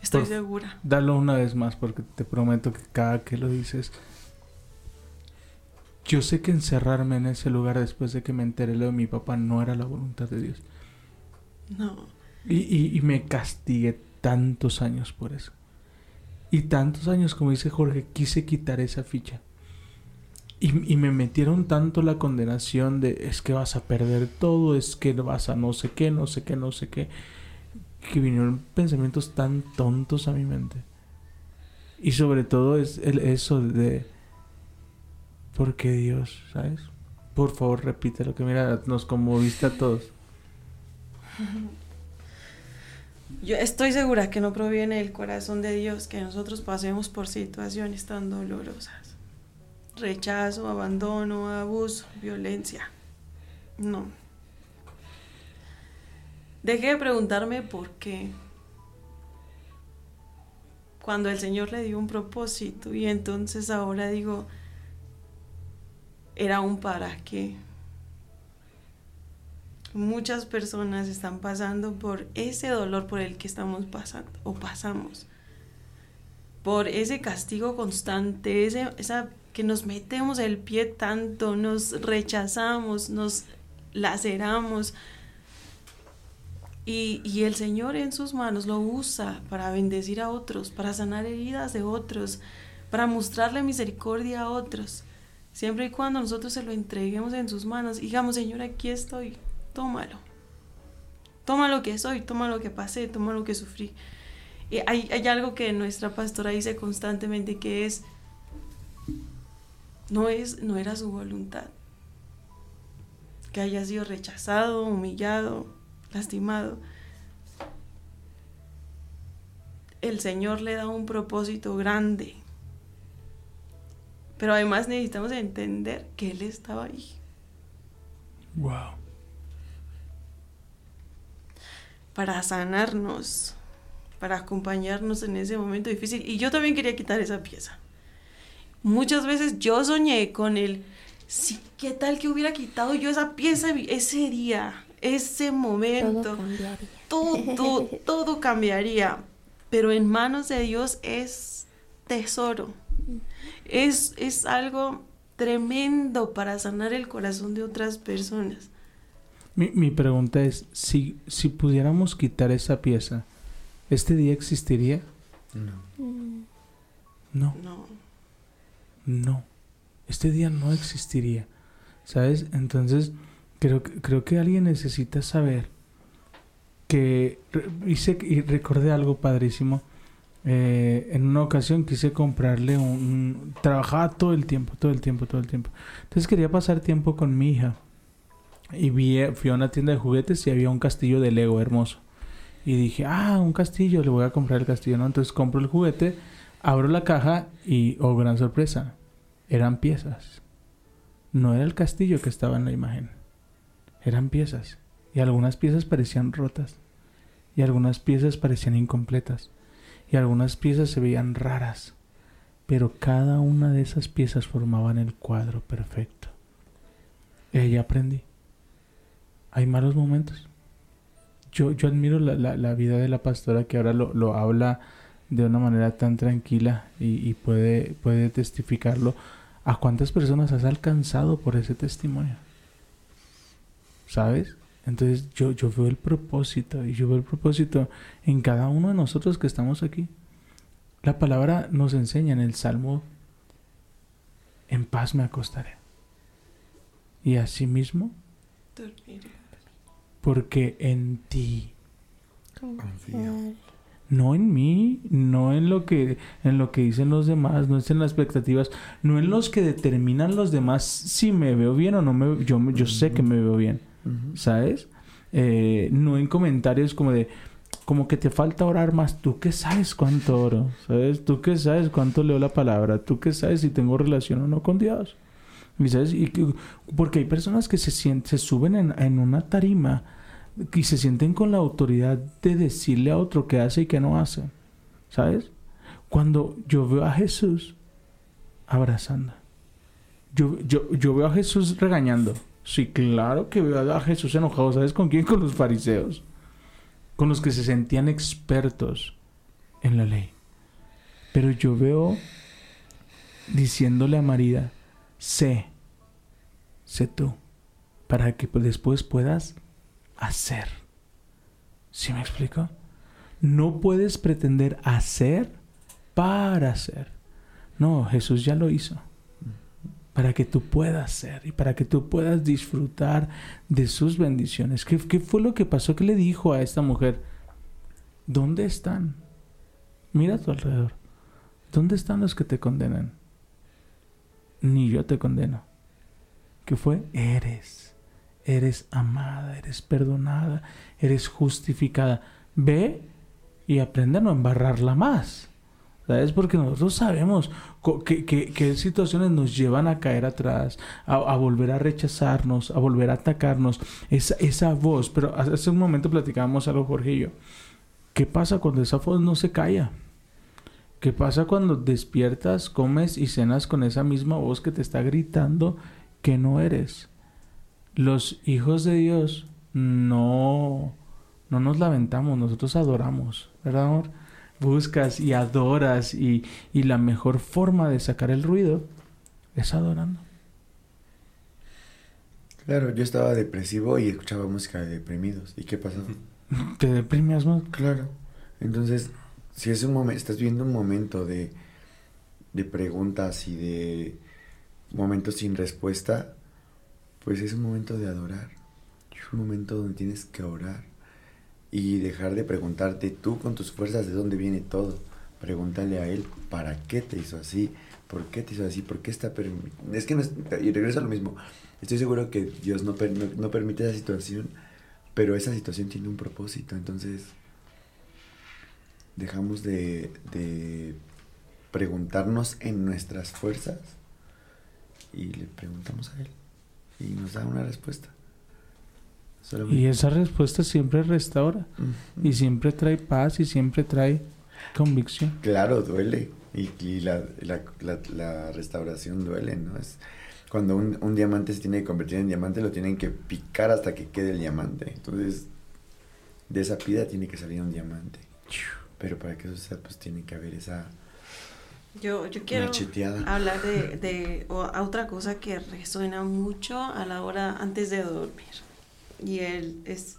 Estoy Por- segura. Dalo una vez más porque te prometo que cada que lo dices. Yo sé que encerrarme en ese lugar después de que me enteré lo de mi papá no era la voluntad de Dios. No. Y, y- y me castigué tantos años por eso. Y tantos años, como dice Jorge, quise quitar esa ficha. Y, me metieron tanto la condenación de es que vas a perder todo, es que vas a no sé qué, no sé qué, no sé qué. Que vinieron pensamientos tan tontos a mi mente. Y sobre todo es el, eso de... ¿Por qué Dios? ¿Sabes? Por favor, repite lo que mira, nos conmoviste a todos. Yo estoy segura que no proviene del corazón de Dios que nosotros pasemos por situaciones tan dolorosas. Rechazo, abandono, abuso, violencia. No. Dejé de preguntarme por qué. Cuando el Señor le dio un propósito y entonces ahora digo, era un para qué. Muchas personas están pasando por ese dolor por el que estamos pasando o pasamos. Por ese castigo constante, ese, esa que nos metemos el pie tanto, nos rechazamos, nos laceramos. Y, y el Señor en sus manos lo usa para bendecir a otros, para sanar heridas de otros, para mostrarle misericordia a otros. Siempre y cuando nosotros se lo entreguemos en sus manos, digamos, Señor, aquí estoy, tómalo. Toma lo que soy, toma lo que pasé, toma lo que sufrí. Y hay, hay algo que nuestra pastora dice constantemente que es, no, es, no era su voluntad. Que haya sido rechazado, humillado, lastimado. El Señor le da un propósito grande. Pero además necesitamos entender que Él estaba ahí. Wow. Para sanarnos, para acompañarnos en ese momento difícil. Y yo también quería quitar esa pieza. Muchas veces yo soñé con el, sí, ¿qué tal que hubiera quitado yo esa pieza ese día, ese momento? Todo cambiaría. Todo, todo cambiaría. Pero en manos de Dios es tesoro. Es, es algo tremendo para sanar el corazón de otras personas. Mi, mi pregunta es, si, si pudiéramos quitar esa pieza, ¿este día existiría? No. Mm, No, No. No. Este día no existiría. ¿Sabes? Entonces, creo, que- creo que alguien necesita saber que... Hice, y recordé algo padrísimo. Eh, en una ocasión quise comprarle un, Trabajaba todo el tiempo, todo el tiempo, todo el tiempo. Entonces quería pasar tiempo con mi hija. Y vi, fui a una tienda de juguetes y había un castillo de Lego hermoso. Y dije, ah, un castillo, le voy a comprar el castillo, ¿no? Entonces compro el juguete, abro la caja y, oh, gran sorpresa, eran piezas. No era el castillo que estaba en la imagen. Eran piezas. Y algunas piezas parecían rotas. Y algunas piezas parecían incompletas. Y algunas piezas se veían raras. Pero cada una de esas piezas formaban el cuadro perfecto. Y ahí aprendí. Hay malos momentos. Yo, yo admiro la, la- la vida de la pastora que ahora lo, lo habla de una manera tan tranquila y, y puede, puede testificarlo. ¿A cuántas personas has alcanzado por ese testimonio? ¿Sabes? Entonces yo, yo veo el propósito y yo veo el propósito en cada uno de nosotros que estamos aquí. La palabra nos enseña en el Salmo, en paz me acostaré. Y asimismo, porque en ti Confío. No en mí, no en lo que en lo que dicen los demás, no es en las expectativas, no en los que determinan los demás si me veo bien o no me yo yo sé que me veo bien. ¿sabes? Eh, no en comentarios como de como que te falta orar más, tú qué sabes cuánto oro, ¿sabes? Tú qué sabes cuánto leo la palabra, tú qué sabes si tengo relación o no con Dios. Y sabes, y que- porque hay personas que se sienten, se suben en, en una tarima y se sienten con la autoridad de decirle a otro qué hace y qué no hace. ¿Sabes? Cuando yo veo a Jesús abrazando. Yo, yo, yo veo a Jesús regañando. Sí, claro que veo a Jesús enojado. ¿Sabes con quién? Con los fariseos. Con los que se sentían expertos en la ley. Pero yo veo diciéndole a María, sé, sé tú, para que después puedas hacer. ¿Sí me explico? No puedes pretender hacer para hacer. No, Jesús ya lo hizo. Para que tú puedas ser y para que tú puedas disfrutar de sus bendiciones. ¿Qué, qué fue lo que pasó? ¿Qué le dijo a esta mujer? ¿Dónde están? Mira a tu alrededor. ¿Dónde están los que te condenan? Ni yo te condeno. ¿Qué fue? Eres. Eres amada, eres perdonada, eres justificada. Ve y aprende a no embarrarla más. ¿Sabes? Porque nosotros sabemos co- que, que- qué situaciones nos llevan a caer atrás, a, volver a rechazarnos, a volver a atacarnos. Esa, esa voz, pero hace un momento platicábamos algo, Jorge. ¿Qué pasa cuando esa voz no se calla? ¿Qué pasa cuando despiertas, comes y cenas con esa misma voz que te está gritando que no eres? Los hijos de Dios no, no nos lamentamos, nosotros adoramos, ¿verdad, amor? Buscas y adoras y, y la mejor forma de sacar el ruido es adorando. Claro, yo estaba depresivo y escuchaba música de deprimidos. ¿Y qué pasó? Te deprimes más. Claro. Entonces, si es un momento, estás viendo un momento de, de preguntas y de momentos sin respuesta, pues es un momento de adorar. Es un momento donde tienes que orar y dejar de preguntarte tú con tus fuerzas de dónde viene todo. Pregúntale a él, ¿para qué te hizo así? ¿Por qué te hizo así? ¿Por qué está permitido? Es que no es, y regreso a lo mismo. Estoy seguro que Dios no, no permite esa situación, pero esa situación tiene un propósito. Entonces, dejamos de, de preguntarnos en nuestras fuerzas y le preguntamos a Él. Y nos da una respuesta. Solamente- Y esa respuesta siempre restaura. Y siempre trae paz y siempre trae convicción. Claro, duele. Y, y la, la, la, la restauración duele, ¿no? Es cuando un, un diamante se tiene que convertir en diamante, lo tienen que picar hasta que quede el diamante. Entonces, de esa pida tiene que salir un diamante. Pero para que eso sea, pues tiene que haber esa Yo, yo quiero hablar de, de o- a otra cosa que resuena mucho a la hora antes de dormir. Y el, es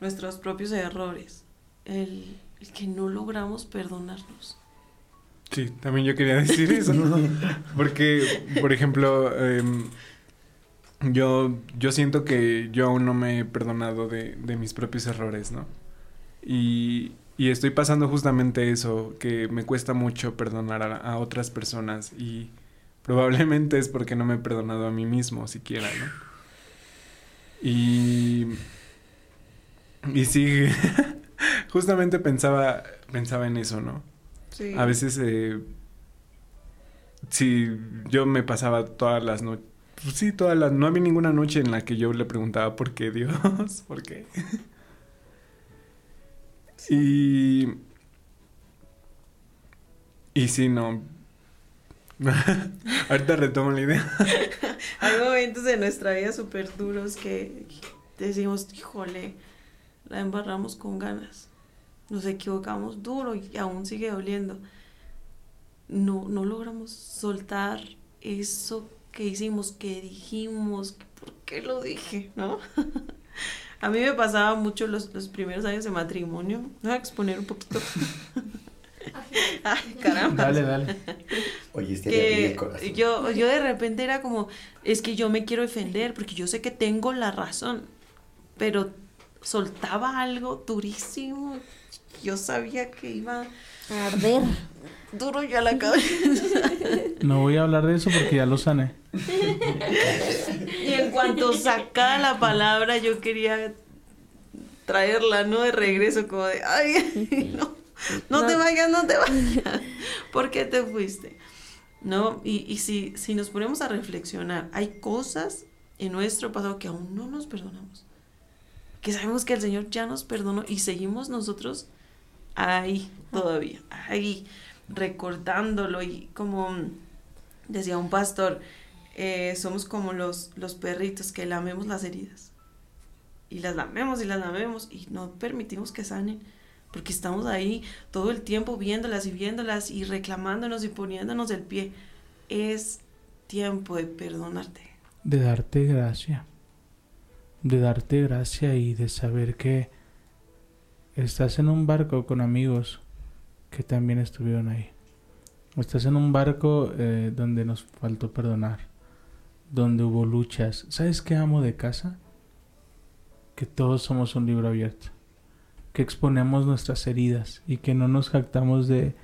nuestros propios errores. El, el que no logramos perdonarnos. Sí, también yo quería decir eso. Porque, por ejemplo, em, yo, yo siento que yo aún no me he perdonado de, de mis propios errores, ¿no? Y, y estoy pasando justamente eso, que me cuesta mucho perdonar a, a otras personas y probablemente es porque no me he perdonado a mí mismo siquiera, ¿no? Y, y sí, justamente pensaba, pensaba en eso, ¿no? Sí. A veces, eh, sí, yo me pasaba todas las noches. sí, todas las. No había ninguna noche en la que yo le preguntaba por qué Dios, por qué. Y. Y sí, no. Ahorita retomo la idea. Hay momentos de nuestra vida súper duros que decimos, híjole, la embarramos con ganas. Nos equivocamos duro y aún sigue doliendo. No, no logramos soltar eso que hicimos, que dijimos, por qué lo dije, ¿no? A mí me pasaba mucho los, los primeros años de matrimonio. Voy a exponer un poquito. Ay, caramba Dale, dale. Oye, este abrí el que corazón. yo, yo de repente era como, es que yo me quiero defender porque yo sé que tengo la razón, pero soltaba algo durísimo. Yo sabía que iba A arder. duro ya la cabeza. No voy a hablar de eso porque ya lo sané. Y en cuanto sacaba la palabra, yo quería traerla, ¿no? De regreso, como de, ay, no, no, te vayas, no te vayas. ¿Por qué te fuiste? ¿No? Y, y si, si nos ponemos a reflexionar, hay cosas en nuestro pasado que aún no nos perdonamos. Que sabemos que el Señor ya nos perdonó y seguimos nosotros ahí todavía, ahí, recordándolo y como decía un pastor, eh, somos como los, los perritos que lamemos las heridas. Y las lamemos y las lamemos y no permitimos que sanen. Porque estamos ahí todo el tiempo viéndolas y viéndolas y reclamándonos y poniéndonos el pie. Es tiempo de perdonarte. De darte gracia. De darte gracia y de saber que estás en un barco con amigos que también estuvieron ahí. Estás en un barco eh, donde nos faltó perdonar, donde hubo luchas. ¿Sabes qué amo de casa? Que todos somos un libro abierto, que exponemos nuestras heridas y que no nos jactamos de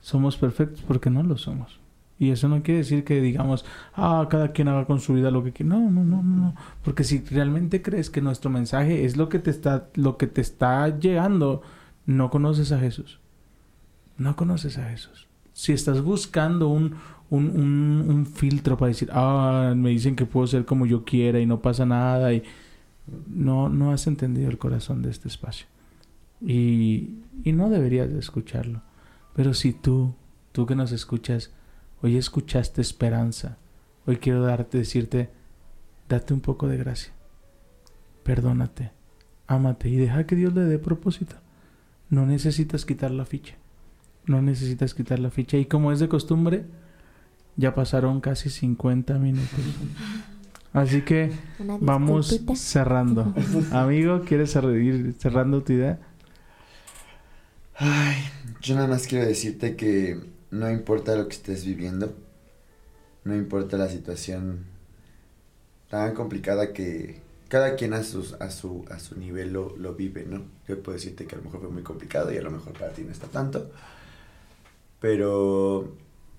somos perfectos porque no lo somos. Y eso no quiere decir que digamos, ah, cada quien haga con su vida lo que quiera. No, no, no, no. Porque si realmente crees que nuestro mensaje es lo que te está, lo que te está llegando, no conoces a Jesús. No conoces a Jesús. Si estás buscando un, un, un, filtro para decir, ah, me dicen que puedo ser como yo quiera y no pasa nada, y no, no has entendido el corazón de este espacio. Y, y no deberías de escucharlo. Pero si tú, tú que nos escuchas, hoy escuchaste esperanza, hoy quiero darte, decirte, date un poco de gracia. Perdónate, ámate y deja que Dios le dé propósito. No necesitas quitar la ficha. No necesitas quitar la ficha. Y como es de costumbre, ya pasaron casi 50 minutos. Así que vamos cerrando. Amigo, ¿quieres cerrar- ir cerrando tu idea? Ay, yo nada más quiero decirte que no importa lo que estés viviendo, no importa la situación tan complicada que cada quien a, a, su, a su nivel lo, lo vive, ¿no? Yo puedo decirte que a lo mejor fue muy complicado y a lo mejor para ti no está tanto, pero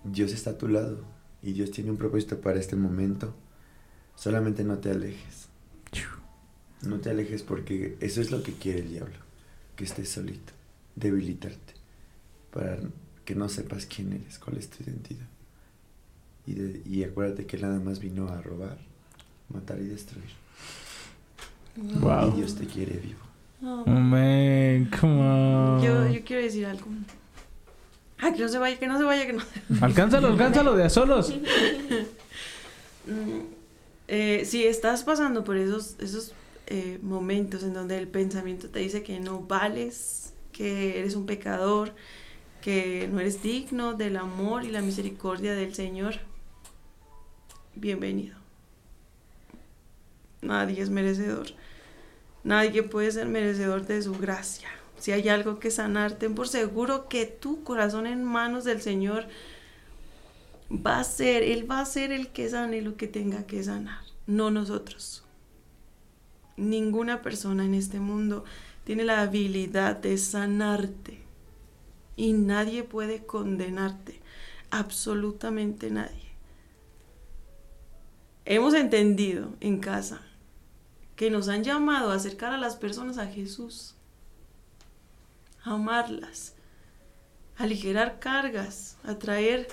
Dios está a tu lado y Dios tiene un propósito para este momento. Solamente no te alejes. No te alejes porque eso es lo que quiere el diablo, que estés solito, debilitarte, para que no sepas quién eres, cuál es tu identidad. Y, de- y acuérdate que él nada más vino a robar, matar y destruir. Wow. Y Dios te quiere vivo. Oh. Amén, come on. Yo, yo quiero decir algo. Ah, que no se vaya, que no se vaya, que no. Alcánzalo, alcánzalo de a solos. Mm, eh, si estás pasando por esos, esos eh, momentos en donde el pensamiento te dice que no vales, que eres un pecador, que no eres digno del amor y la misericordia del Señor, bienvenido. Nadie es merecedor. Nadie puede ser merecedor de su gracia. Si hay algo que sanar, ten por seguro que tu corazón en manos del Señor va a ser, Él va a ser el que sane lo que tenga que sanar, no nosotros. Ninguna persona en este mundo tiene la habilidad de sanarte y nadie puede condenarte, absolutamente nadie. Hemos entendido en casa que nos han llamado a acercar a las personas a Jesús, a amarlas, a aligerar cargas, a traer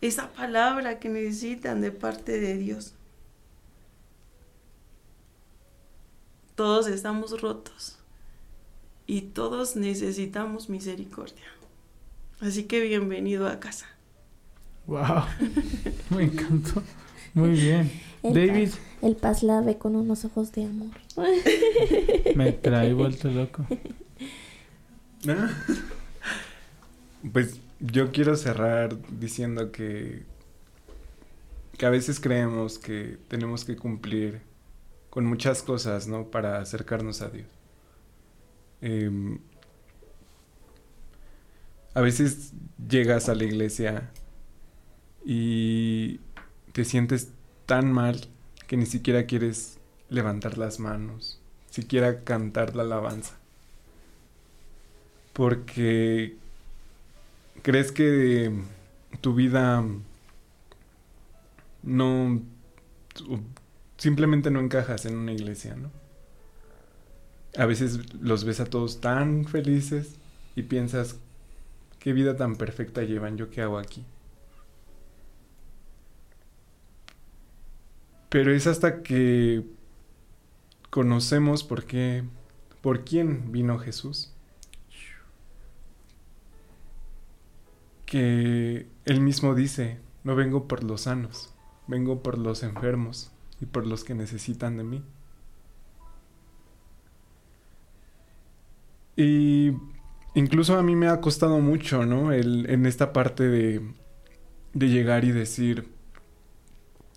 esa palabra que necesitan de parte de Dios. Todos estamos rotos y todos necesitamos misericordia. Así que bienvenido a casa. Wow. Me encantó. Muy bien. El David, paz, el paz la ve con unos ojos de amor. me trae vuelto loco. ¿Ah? Pues yo quiero cerrar diciendo que, que a veces creemos que tenemos que cumplir con muchas cosas, ¿no? Para acercarnos a Dios. Em, a veces llegas a la iglesia y te sientes tan mal que ni siquiera quieres levantar las manos, siquiera cantar la alabanza porque crees que tu vida no simplemente no encajas en una iglesia, ¿no? A veces los ves a todos tan felices y piensas qué vida tan perfecta llevan, yo qué hago aquí. Pero es hasta que conocemos por qué por quién vino Jesús. que él mismo dice, no vengo por los sanos, vengo por los enfermos y por los que necesitan de mí. Y incluso a mí me ha costado mucho, ¿no? El, en esta parte de, de llegar y decir,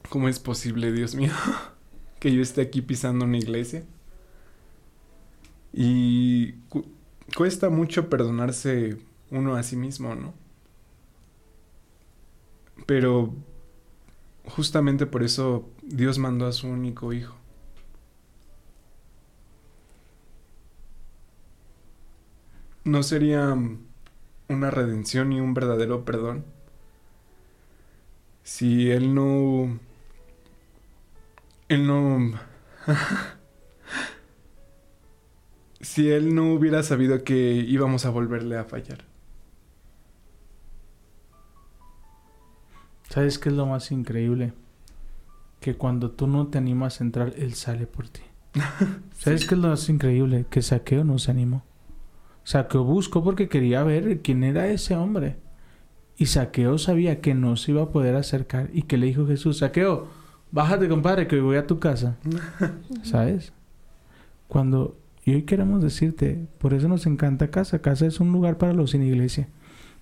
¿cómo es posible, Dios mío, que yo esté aquí pisando una iglesia? Y cu- cuesta mucho perdonarse uno a sí mismo, ¿no? Pero justamente por eso Dios mandó a su único hijo. ¿No sería una redención y un verdadero perdón si Él no... Él no... si Él no hubiera sabido que íbamos a volverle a fallar? ¿Sabes qué es lo más increíble? Que cuando tú no te animas a entrar, Él sale por ti. ¿Sabes qué es lo más increíble? Que Saqueo no se animó. Saqueo buscó porque quería ver quién era ese hombre. Y Saqueo sabía que no se iba a poder acercar y que le dijo Jesús, Saqueo, bájate compadre que hoy voy a tu casa. ¿Sabes? Cuando y hoy queremos decirte, por eso nos encanta casa. Casa es un lugar para los sin iglesia.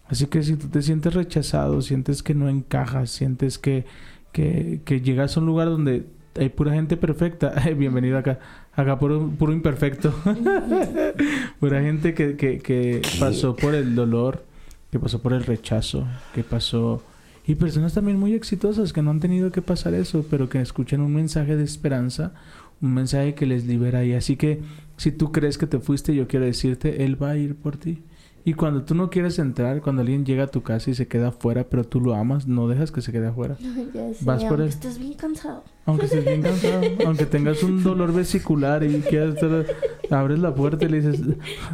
Así que si tú te sientes rechazado, sientes que no encajas, sientes que, que, que llegas a un lugar donde hay pura gente perfecta. Bienvenido acá. Acá puro, puro imperfecto. pura gente que, que, que pasó por el dolor, que pasó por el rechazo, que pasó... Y personas también muy exitosas que no han tenido que pasar eso, pero que escuchan un mensaje de esperanza, un mensaje que les libera. Y así que si tú crees que te fuiste, yo quiero decirte, Él va a ir por ti. Y cuando tú no quieres entrar, cuando alguien llega a tu casa y se queda afuera, pero tú lo amas, no dejas que se quede afuera. Ya sé, Vas por aunque él. estés bien cansado. Aunque estés bien cansado, aunque tengas un dolor vesicular y quieras estar, abres la puerta y le dices,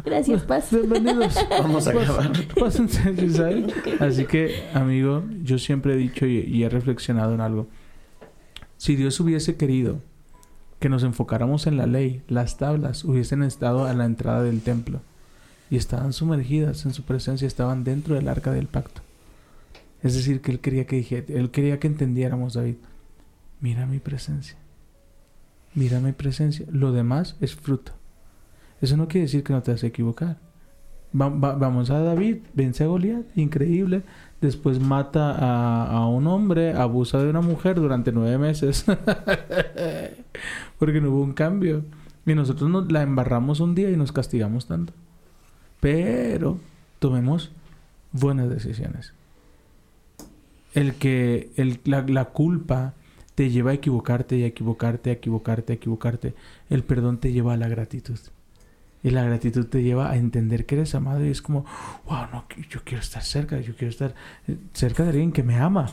Gracias, Paz. bienvenidos. Vamos a grabar. Pásense, ¿sí ¿sabes? Así que, amigo, yo siempre he dicho y, y he reflexionado en algo. Si Dios hubiese querido que nos enfocáramos en la ley, las tablas hubiesen estado a la entrada del templo y estaban sumergidas en su presencia, estaban dentro del arca del pacto. Es decir, que él quería que dije, él quería que entendiéramos, David, mira mi presencia. Mira mi presencia. Lo demás es fruto. Eso no quiere decir que no te vas equivocar. Va- va- vamos a David, vence a Goliat, increíble. Después mata a, a un hombre, abusa de una mujer durante nueve meses. Porque no hubo un cambio. Y nosotros nos la embarramos un día y nos castigamos tanto. Pero tomemos buenas decisiones. El que el- la, la culpa te lleva a equivocarte y a equivocarte, a equivocarte, a equivocarte. El perdón te lleva a la gratitud. Y la gratitud te lleva a entender que eres amado y es como, wow, no, yo quiero estar cerca, yo quiero estar eh, cerca de alguien que me ama.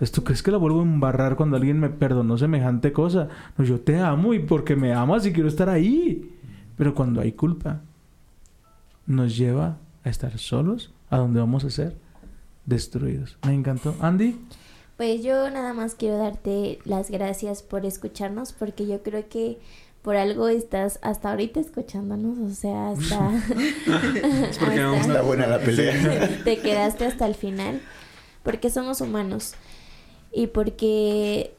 O ¿tú crees que la vuelvo a embarrar cuando alguien me perdonó semejante cosa? No, yo te amo y porque me amas y quiero estar ahí. Pero cuando hay culpa, nos lleva a estar solos, a donde vamos a ser destruidos. Me encantó. Andy, Pues yo nada más quiero darte las gracias por escucharnos, porque yo creo que por algo estás hasta ahorita escuchándonos, o sea, hasta... Es porque hasta- Está buena la pelea. te quedaste hasta el final, porque somos humanos y porque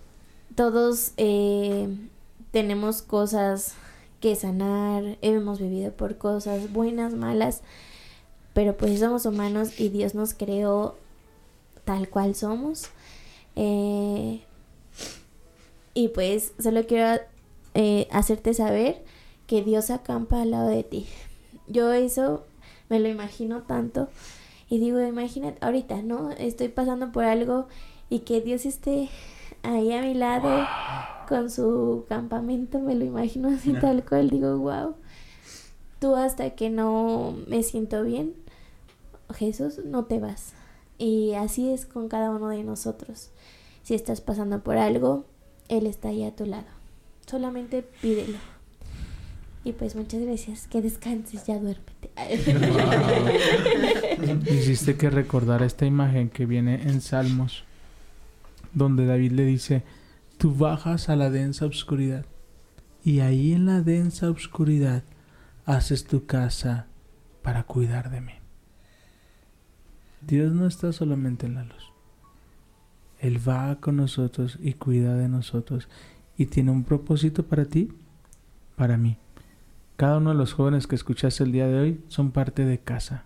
todos eh, tenemos cosas que sanar, hemos vivido por cosas buenas, malas, pero pues somos humanos y Dios nos creó tal cual somos. Eh, y pues solo quiero eh, hacerte saber que Dios acampa al lado de ti. Yo eso me lo imagino tanto y digo, imagínate, ahorita, ¿no? Estoy pasando por algo y que Dios esté ahí a mi lado con su campamento, me lo imagino así tal cual, digo, wow. Tú hasta que no me siento bien, Jesús, no te vas. Y así es con cada uno de nosotros. Si estás pasando por algo, Él está ahí a tu lado. Solamente pídelo. Y pues muchas gracias. Que descanses, ya duérmete. hiciste que recordar esta imagen que viene en Salmos, donde David le dice, tú bajas a la densa oscuridad y ahí en la densa oscuridad haces tu casa para cuidar de mí. Dios no está solamente en la luz. Él va con nosotros y cuida de nosotros y tiene un propósito para ti, para mí. Cada uno de los jóvenes que escuchaste el día de hoy son parte de casa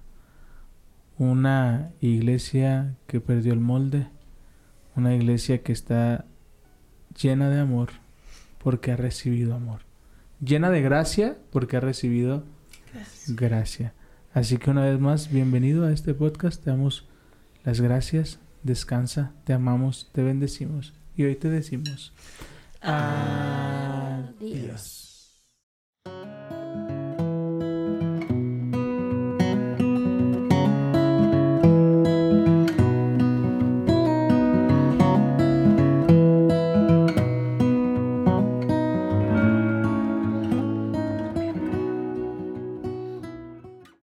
una iglesia que perdió el molde, una iglesia que está llena de amor porque ha recibido amor, llena de gracia porque ha recibido Gracias. gracia. Así que una vez más, bienvenido a este podcast, te damos las gracias, descansa, te amamos, te bendecimos y hoy te decimos Adiós. adiós.